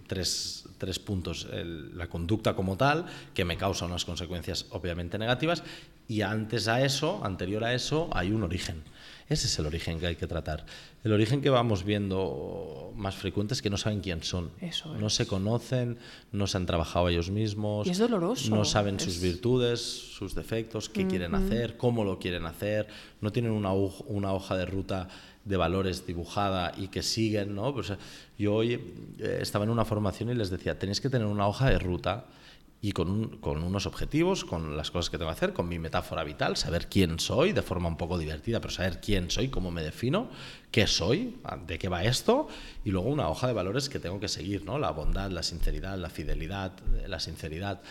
Speaker 3: tres, tres puntos. la conducta como tal, que me causa unas consecuencias obviamente negativas, y antes a eso, anterior a eso, hay un origen. Ese es el origen que hay que tratar. El origen que vamos viendo más frecuente es que no saben quién son. No se conocen, no se han trabajado ellos mismos.
Speaker 2: Y es doloroso.
Speaker 3: No saben sus virtudes, sus defectos, qué quieren hacer, cómo lo quieren hacer. No tienen una, una hoja de ruta de valores dibujada y que siguen, ¿no? Pues, yo hoy eh, estaba en una formación y les decía, tenéis que tener una hoja de ruta y con, unos objetivos, con las cosas que tengo que hacer, con mi metáfora vital, saber quién soy de forma un poco divertida, pero saber quién soy, cómo me defino, qué soy, de qué va esto, y luego una hoja de valores que tengo que seguir, ¿no? La bondad, la sinceridad, la fidelidad, la sinceridad.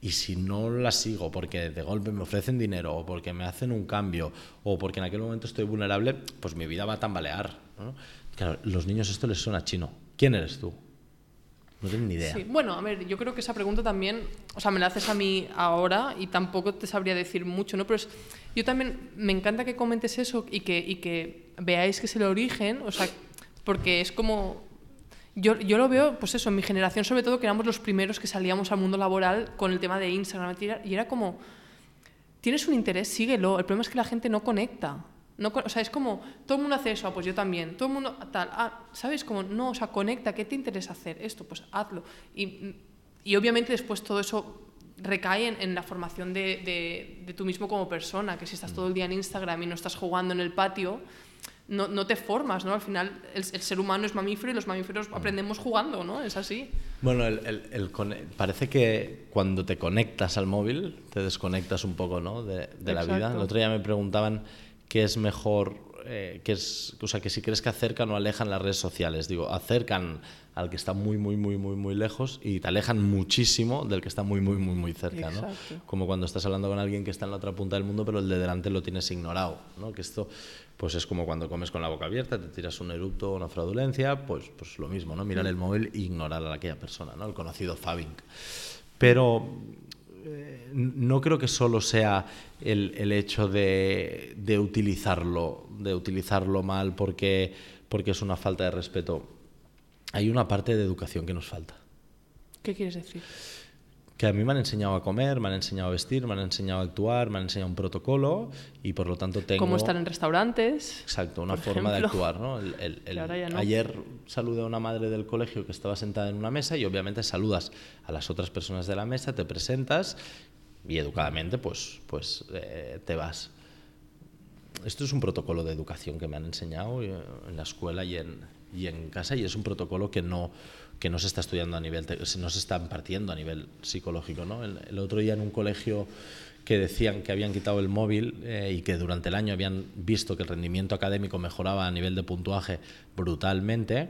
Speaker 3: Y si no la sigo porque de golpe me ofrecen dinero o porque me hacen un cambio o porque en aquel momento estoy vulnerable, pues mi vida va a tambalear. ¿no? Claro, los niños esto les suena chino. ¿Quién eres tú? No tengo ni idea.
Speaker 2: Bueno, a ver, yo creo que esa pregunta también, o sea, me la haces a mí ahora y tampoco te sabría decir mucho, ¿no? Pero yo también me encanta que comentes eso y que, y que veáis que es el origen, o sea, porque es como... Yo, yo lo veo, pues eso, en mi generación sobre todo, que éramos los primeros que salíamos al mundo laboral con el tema de Instagram, y era como, tienes un interés, síguelo, el problema es que la gente no conecta. No, o sea, es como, todo el mundo hace eso, ah, pues yo también, todo el mundo tal, ah, ¿sabes? Como, no, o sea, conecta, ¿qué te interesa hacer? Esto, pues hazlo. Y, y obviamente después todo eso recae en, la formación de, de, de, tú mismo como persona, que si estás todo el día en Instagram y no estás jugando en el patio, no, no te formas, ¿no? Al final el, ser humano es mamífero y los mamíferos aprendemos jugando, ¿no? Es así.
Speaker 3: Bueno, el, el, parece que cuando te conectas al móvil te desconectas un poco, ¿no? De, de la vida. El otro día me preguntaban qué es mejor, eh, es, o sea, que si crees que acercan o alejan las redes sociales. Digo, acercan al que está muy, muy, muy, muy, muy lejos y te alejan muchísimo del que está muy, muy, muy, muy cerca, ¿no? Como cuando estás hablando con alguien que está en la otra punta del mundo, pero el de delante lo tienes ignorado, ¿no? Que esto, pues es como cuando comes con la boca abierta, te tiras un eructo o una fraudulencia, pues, pues lo mismo, ¿no? Mirar el móvil e ignorar a aquella persona, ¿no? El conocido fabbing. Pero eh, no creo que solo sea el, el hecho de, de, utilizarlo, de utilizarlo mal porque, porque es una falta de respeto. Hay una parte de educación que nos falta.
Speaker 2: ¿Qué quieres decir?
Speaker 3: Que a mí me han enseñado a comer, me han enseñado a vestir, me han enseñado a actuar, me han enseñado un protocolo y por lo tanto tengo...
Speaker 2: Cómo estar en restaurantes.
Speaker 3: Exacto, una forma de actuar. ¿no? Ayer saludé a una madre del colegio que estaba sentada en una mesa y obviamente saludas a las otras personas de la mesa, te presentas y educadamente pues, pues eh, te vas. Esto es un protocolo de educación que me han enseñado eh, en la escuela y en, y en casa y es un protocolo que no que no se está estudiando a nivel, no se está impartiendo a nivel psicológico. ¿no? El, otro día en un colegio que decían que habían quitado el móvil eh, y que durante el año habían visto que el rendimiento académico mejoraba a nivel de puntuaje brutalmente,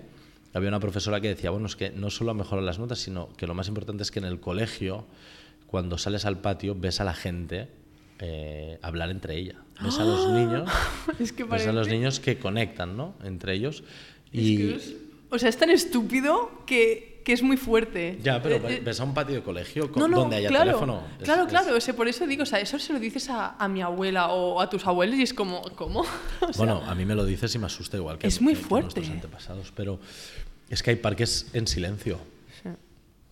Speaker 3: había una profesora que decía, bueno, es que no solo mejorar las notas, sino que lo más importante es que en el colegio, cuando sales al patio, ves a la gente eh, hablar entre ella. Ves a los ¡Ah! niños, es que ves a los niños que conectan, ¿no? Entre ellos. Y...
Speaker 2: o sea, es tan estúpido que, que, es muy fuerte.
Speaker 3: Ya, pero eh, eh, ves a un patio de colegio donde haya teléfono.
Speaker 2: claro, claro, por eso digo, o sea, eso se lo dices a, a, mi abuela o a tus abuelos y es como, ¿cómo?
Speaker 3: bueno, a mí me lo dices y me asusta igual que,
Speaker 2: es muy
Speaker 3: fuerte. nuestros antepasados, pero es que hay parques en silencio.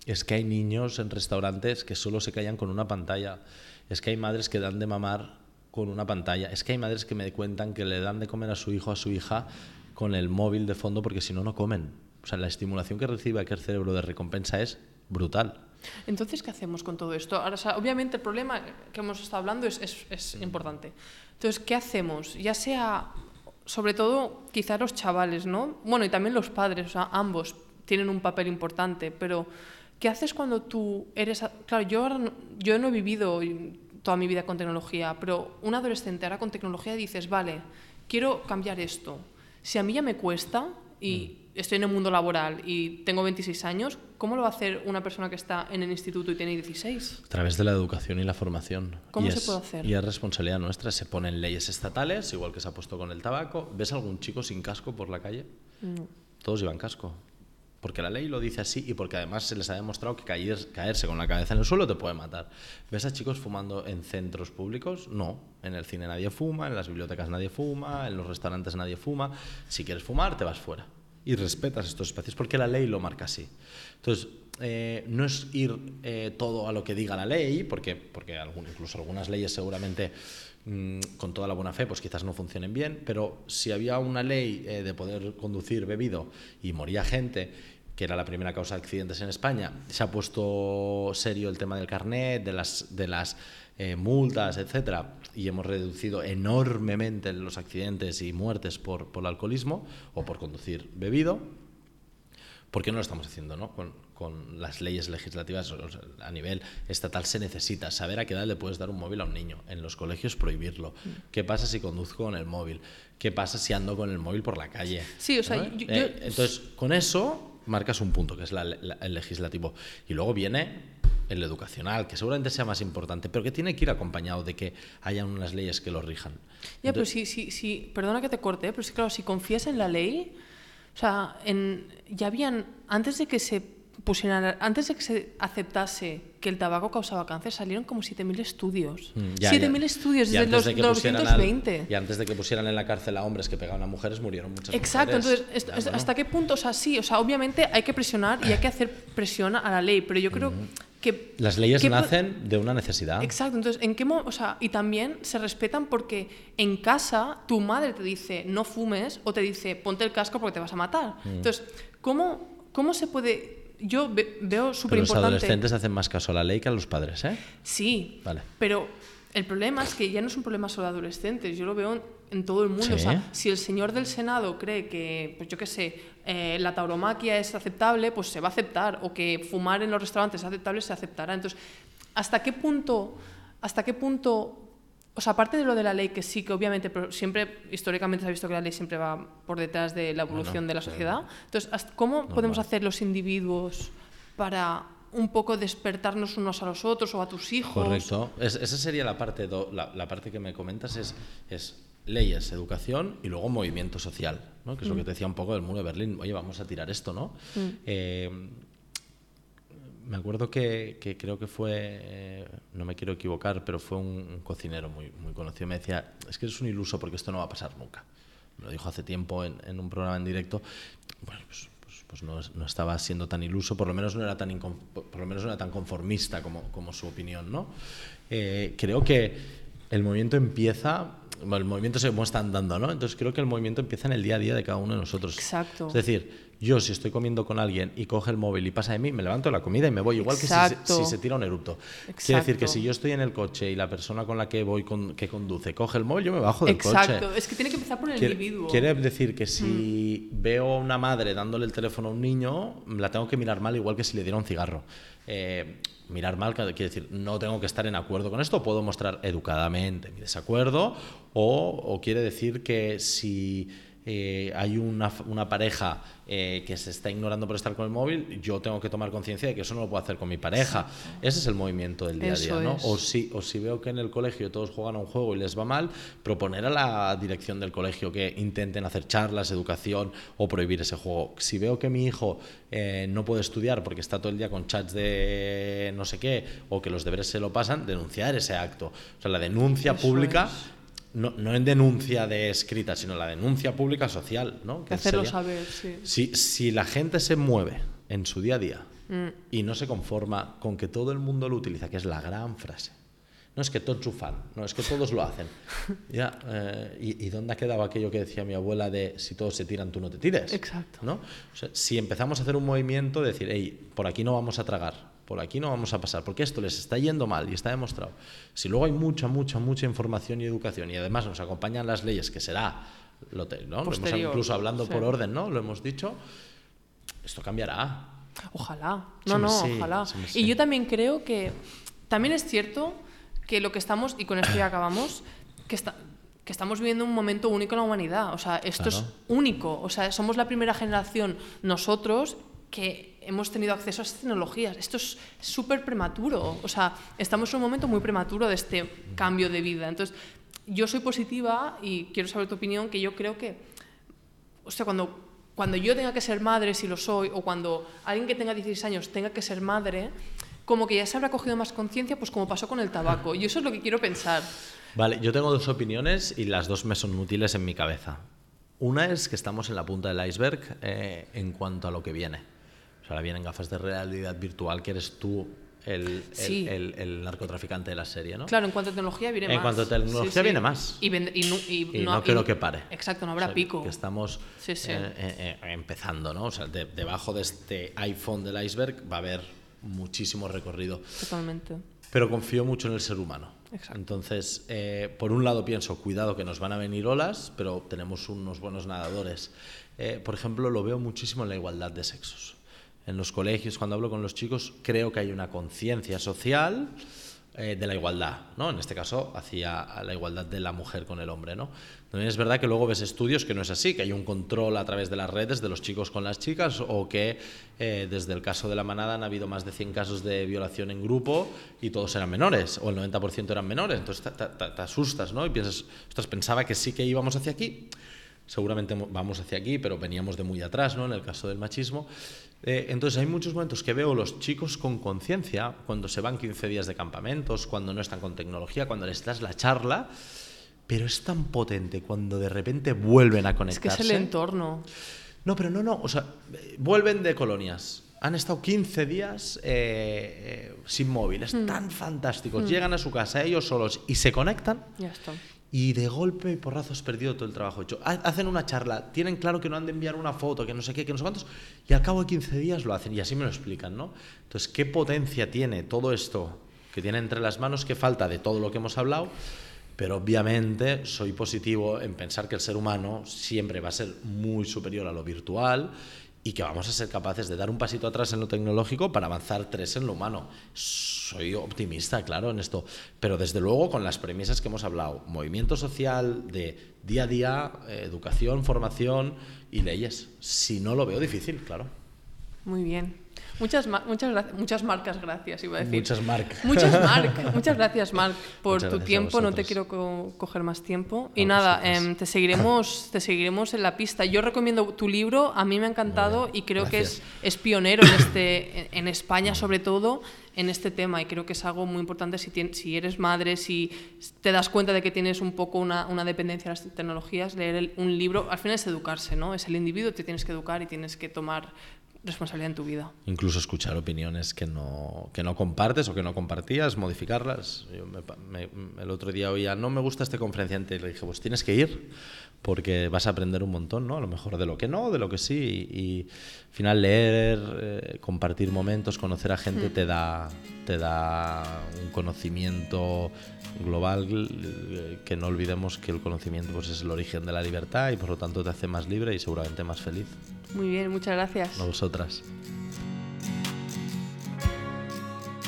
Speaker 3: Es que hay niños en restaurantes que solo se callan con una pantalla. Es que hay madres que dan de mamar con una pantalla. Es que hay madres que me cuentan que le dan de comer a su hijo o a su hija con el móvil de fondo porque si no, no comen. O sea, la estimulación que recibe aquel cerebro de recompensa es brutal.
Speaker 2: Entonces, ¿qué hacemos con todo esto? Ahora, obviamente el problema que hemos estado hablando es, es, es importante. Entonces, ¿qué hacemos? Ya sea sobre todo quizá los chavales, ¿no? Bueno, y también los padres, o sea, ambos tienen un papel importante, pero ¿qué haces cuando tú eres... Claro, yo, no, yo no he vivido toda mi vida con tecnología, pero un adolescente ahora con tecnología dices, vale, quiero cambiar esto. Si a mí ya me cuesta y... Mm estoy en el mundo laboral y tengo 26 años, ¿cómo lo va a hacer una persona que está en el instituto y tiene 16?
Speaker 3: A través de la educación y la formación.
Speaker 2: ¿Cómo se puede hacer?
Speaker 3: Y es responsabilidad nuestra. Se ponen leyes estatales, igual que se ha puesto con el tabaco. ¿Ves algún chico sin casco por la calle? No. Todos llevan casco. Porque la ley lo dice así y porque además se les ha demostrado que caerse con la cabeza en el suelo te puede matar. ¿Ves a chicos fumando en centros públicos? No. En el cine nadie fuma, en las bibliotecas nadie fuma, en los restaurantes nadie fuma. Si quieres fumar, te vas fuera y respetas estos espacios, porque la ley lo marca así. Entonces, eh, no es ir eh, todo a lo que diga la ley, porque, porque incluso algunas leyes seguramente mm, con toda la buena fe pues quizás no funcionen bien, pero si había una ley eh, de poder conducir bebido y moría gente, que era la primera causa de accidentes en España, se ha puesto serio el tema del carnet, de las, de las multas, etcétera, y hemos reducido enormemente los accidentes y muertes por, por el alcoholismo o por conducir bebido. ¿Por qué no lo estamos haciendo? ¿no? Con, con, las leyes legislativas a nivel estatal se necesita saber a qué edad le puedes dar un móvil a un niño. En los colegios prohibirlo. ¿Qué pasa si conduzco con el móvil? ¿Qué pasa si ando con el móvil por la calle?
Speaker 2: Sí, o sea,
Speaker 3: eh, entonces, con eso marcas un punto, que es el legislativo. Y luego viene el educacional, que seguramente sea más importante, pero que tiene que ir acompañado de que haya unas leyes que lo rijan.
Speaker 2: Ya, pero si, si, si, perdona que te corte, pero sí, claro, si confías en la ley, o sea, en, ya habían, antes de que se pusieran, antes de que se aceptase que el tabaco causaba cáncer, salieron como 7.000 estudios. 7.000 mm, estudios desde los 1920.
Speaker 3: y antes de que pusieran en la cárcel a hombres que pegaban a mujeres, murieron muchas
Speaker 2: Exacto, entonces, ¿hasta qué punto? O sea, sí, o sea, obviamente hay que presionar y hay que hacer presión a la ley, pero yo creo que...
Speaker 3: Las leyes nacen de una necesidad.
Speaker 2: Exacto, entonces, ¿en qué o sea, y también se respetan porque en casa tu madre te dice no fumes o te dice ponte el casco porque te vas a matar. Mm. Entonces, ¿cómo, ¿cómo se puede yo veo súper importante. Los
Speaker 3: adolescentes hacen más caso a la ley que a los padres, ¿eh?
Speaker 2: Sí. Vale. Pero el problema es que ya no es un problema solo de adolescentes, yo lo veo en, todo el mundo. O sea, si el señor del Senado cree que, pues yo qué sé, eh, la tauromaquia es aceptable, pues se va a aceptar. O que fumar en los restaurantes es aceptable, se aceptará. Entonces, ¿hasta qué punto, hasta qué punto o sea, aparte de lo de la ley, que sí, que obviamente, pero siempre, históricamente se ha visto que la ley siempre va por detrás de la evolución de la sociedad. Entonces, ¿cómo podemos hacer los individuos para un poco despertarnos unos a los otros o a tus hijos?
Speaker 3: Correcto. esa sería la parte, la, parte que me comentas, es, es leyes, educación y luego movimiento social, ¿no? que es lo que mm. te decía un poco del muro de Berlín. Oye, vamos a tirar esto, ¿no? Mm. Eh, me acuerdo que, creo que fue, eh, no me quiero equivocar, pero fue un, cocinero muy, muy conocido. Me decía, es que eres un iluso porque esto no va a pasar nunca. Me lo dijo hace tiempo en, un programa en directo. Bueno, pues, pues, pues no, no, estaba siendo tan iluso, por lo menos no era tan, por lo menos no era tan conformista como, como su opinión. ¿no? Eh, creo que el movimiento empieza el movimiento se está andando, ¿no? Entonces creo que el movimiento empieza en el día a día de cada uno de nosotros.
Speaker 2: Exacto.
Speaker 3: Es decir, yo si estoy comiendo con alguien y coge el móvil y pasa de mí, me levanto la comida y me voy, igual que si, se tira un eructo. Quiere decir que si yo estoy en el coche y la persona con la que voy con, que conduce coge el móvil, yo me bajo del
Speaker 2: coche. Exacto, es que tiene que empezar por el individuo.
Speaker 3: Quiere decir que si mm. veo a una madre dándole el teléfono a un niño, la tengo que mirar mal igual que si le diera un cigarro. Eh, mirar mal quiere decir, no tengo que estar en acuerdo con esto, puedo mostrar educadamente mi desacuerdo, o, o quiere decir que si eh, hay una, una pareja eh, que se está ignorando por estar con el móvil, yo tengo que tomar conciencia de que eso no lo puedo hacer con mi pareja. Ese es el movimiento del día a día, ¿no? O si, o si veo que en el colegio todos juegan a un juego y les va mal, proponer a la dirección del colegio que intenten hacer charlas, educación o prohibir ese juego. Si veo que mi hijo eh, no puede estudiar porque está todo el día con chats de no sé qué o que los deberes se lo pasan, denunciar ese acto. O sea, la denuncia pública no, no, en denuncia de escrita, sino la denuncia pública social, ¿no?
Speaker 2: Que Hacerlo saber, sí.
Speaker 3: Si, si, la gente se mueve en su día a día mm. y no se conforma con que todo el mundo lo utiliza, que es la gran frase. No es que todos fan, no es que todos lo hacen. Ya, eh, y, dónde ha quedado aquello que decía mi abuela de si todos se tiran, tú no te tires?
Speaker 2: Exacto.
Speaker 3: ¿no? si empezamos a hacer un movimiento de decir, hey, por aquí no vamos a tragar, por aquí no vamos a pasar, porque esto les está yendo mal y está demostrado. Si luego hay mucha, mucha, mucha información y educación y además nos acompañan las leyes, que será, lo, ¿no? hemos, incluso hablando por orden, ¿no? Lo hemos dicho, esto cambiará.
Speaker 2: Ojalá, no, no, ojalá. Y yo también creo que, también es cierto que lo que estamos, y con esto ya acabamos, que está, que estamos viviendo un momento único en la humanidad. O sea, esto es único. O sea, somos la primera generación nosotros que hemos tenido acceso a estas tecnologías. Esto es súper prematuro. O sea, estamos en un momento muy prematuro de este cambio de vida. Entonces, yo soy positiva y quiero saber tu opinión, que yo creo que, o sea, cuando, cuando yo tenga que ser madre, si lo soy, o cuando alguien que tenga 16 años tenga que ser madre, como que ya se habrá cogido más conciencia, pues como pasó con el tabaco. Y eso es lo que quiero pensar.
Speaker 3: Vale, yo tengo dos opiniones y las dos me son útiles en mi cabeza. Una es que estamos en la punta del iceberg eh, en cuanto a lo que viene. O sea, ahora vienen gafas de realidad virtual que eres tú el, el, el, narcotraficante de la serie, ¿no?
Speaker 2: Claro, en cuanto a tecnología viene más.
Speaker 3: En cuanto a tecnología viene más.
Speaker 2: Y, y,
Speaker 3: no, creo que pare.
Speaker 2: Exacto, no habrá pico.
Speaker 3: Que estamos eh, eh, eh, empezando, ¿no? O sea, debajo de este iPhone del iceberg va a haber muchísimo recorrido.
Speaker 2: Totalmente.
Speaker 3: Pero confío mucho en el ser humano.
Speaker 2: Exacto.
Speaker 3: Entonces, por un lado pienso, cuidado que nos van a venir olas, pero tenemos unos buenos nadadores. por ejemplo, lo veo muchísimo en la igualdad de sexos en los colegios, cuando hablo con los chicos, creo que hay una conciencia social eh, de la igualdad, ¿no? En este caso, hacia la igualdad de la mujer con el hombre, ¿no? También es verdad que luego ves estudios que no es así, que hay un control a través de las redes de los chicos con las chicas o que eh, desde el caso de la manada han habido más de 100 casos de violación en grupo y todos eran menores o el 90% eran menores. Entonces te, te, asustas, ¿no? Y piensas, ostras, pensaba que sí que íbamos hacia aquí seguramente vamos hacia aquí, pero veníamos de muy atrás, ¿no? En el caso del machismo. Eh, entonces hay muchos momentos que veo los chicos con conciencia, cuando se van 15 días de campamentos, cuando no están con tecnología, cuando les das la charla, pero es tan potente cuando de repente vuelven a conectarse.
Speaker 2: Es que es el entorno.
Speaker 3: No, pero no, no, o sea, vuelven de colonias. Han estado 15 días eh, eh, sin móviles, mm. tan fantásticos. Mm. Llegan a su casa ellos solos y se conectan.
Speaker 2: Ya está
Speaker 3: y de golpe y porrazo has perdido todo el trabajo hecho. Hacen una charla, tienen claro que no han de enviar una foto, que no sé qué, que no sé cuántos, y al cabo de 15 días lo hacen y así me lo explican, ¿no? Entonces, ¿qué potencia tiene todo esto que tiene entre las manos? ¿Qué falta de todo lo que hemos hablado? Pero obviamente soy positivo en pensar que el ser humano siempre va a ser muy superior a lo virtual y que vamos a ser capaces de dar un pasito atrás en lo tecnológico para avanzar tres en lo humano. Soy optimista, claro, en esto, pero desde luego con las premisas que hemos hablado, movimiento social de día a día, eh, educación, formación y leyes. Si no lo veo difícil, claro.
Speaker 2: Muy bien. Muchas, muchas, muchas marcas, gracias, iba a decir.
Speaker 3: Muchas marcas.
Speaker 2: Muchas, muchas gracias, Marc, por tu tiempo. No te quiero coger más tiempo. Y nada, em, te, seguiremos, te seguiremos en la pista. Yo recomiendo tu libro, a mí me ha encantado y creo que es, es pionero en, este, en España, sobre todo en este tema y creo que es algo muy importante si, si eres madre, si te das cuenta de que tienes un poco una, una dependencia de las tecnologías, leer un libro, al final es educarse, ¿no? Es el individuo, te tienes que educar y tienes que tomar responsabilidad en tu vida.
Speaker 3: Incluso escuchar opiniones que no, que no compartes o que no compartías, modificarlas. el otro día oía, no me gusta este conferenciante, y le dije, pues tienes que ir porque vas a aprender un montón, ¿no? A lo mejor de lo que no, de lo que sí. Y, al final leer, eh, compartir momentos, conocer a gente hmm. te, da, te da un conocimiento global eh, que no olvidemos que el conocimiento pues, es el origen de la libertad y por lo tanto te hace más libre y seguramente más feliz.
Speaker 2: Muy bien, muchas gracias.
Speaker 3: A vosotras.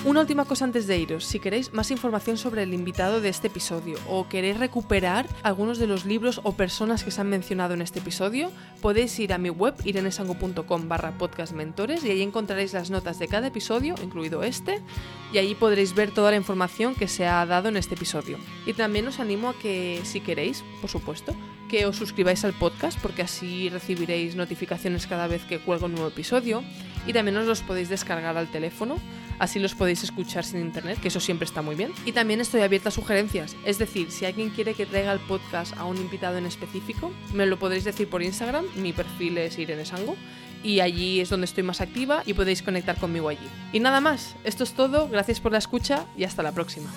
Speaker 2: Una última cosa antes de iros, si queréis más información sobre el invitado de este episodio o queréis recuperar algunos de los libros o personas que se han mencionado en este episodio, podéis ir a mi web irenesango.com barra podcastmentores y ahí encontraréis las notas de cada episodio, incluido este, y ahí podréis ver toda la información que se ha dado en este episodio. Y también os animo a que, si queréis, por supuesto, que os suscribáis al podcast porque así recibiréis notificaciones cada vez que cuelgo un nuevo episodio y también os los podéis descargar al teléfono, así los podéis escuchar sin internet, que eso siempre está muy bien. Y también estoy abierta a sugerencias, es decir, si alguien quiere que traiga el podcast a un invitado en específico, me lo podréis decir por Instagram, mi perfil es Irene Sango y allí es donde estoy más activa y podéis conectar conmigo allí. Y nada más, esto es todo, gracias por la escucha y hasta la próxima.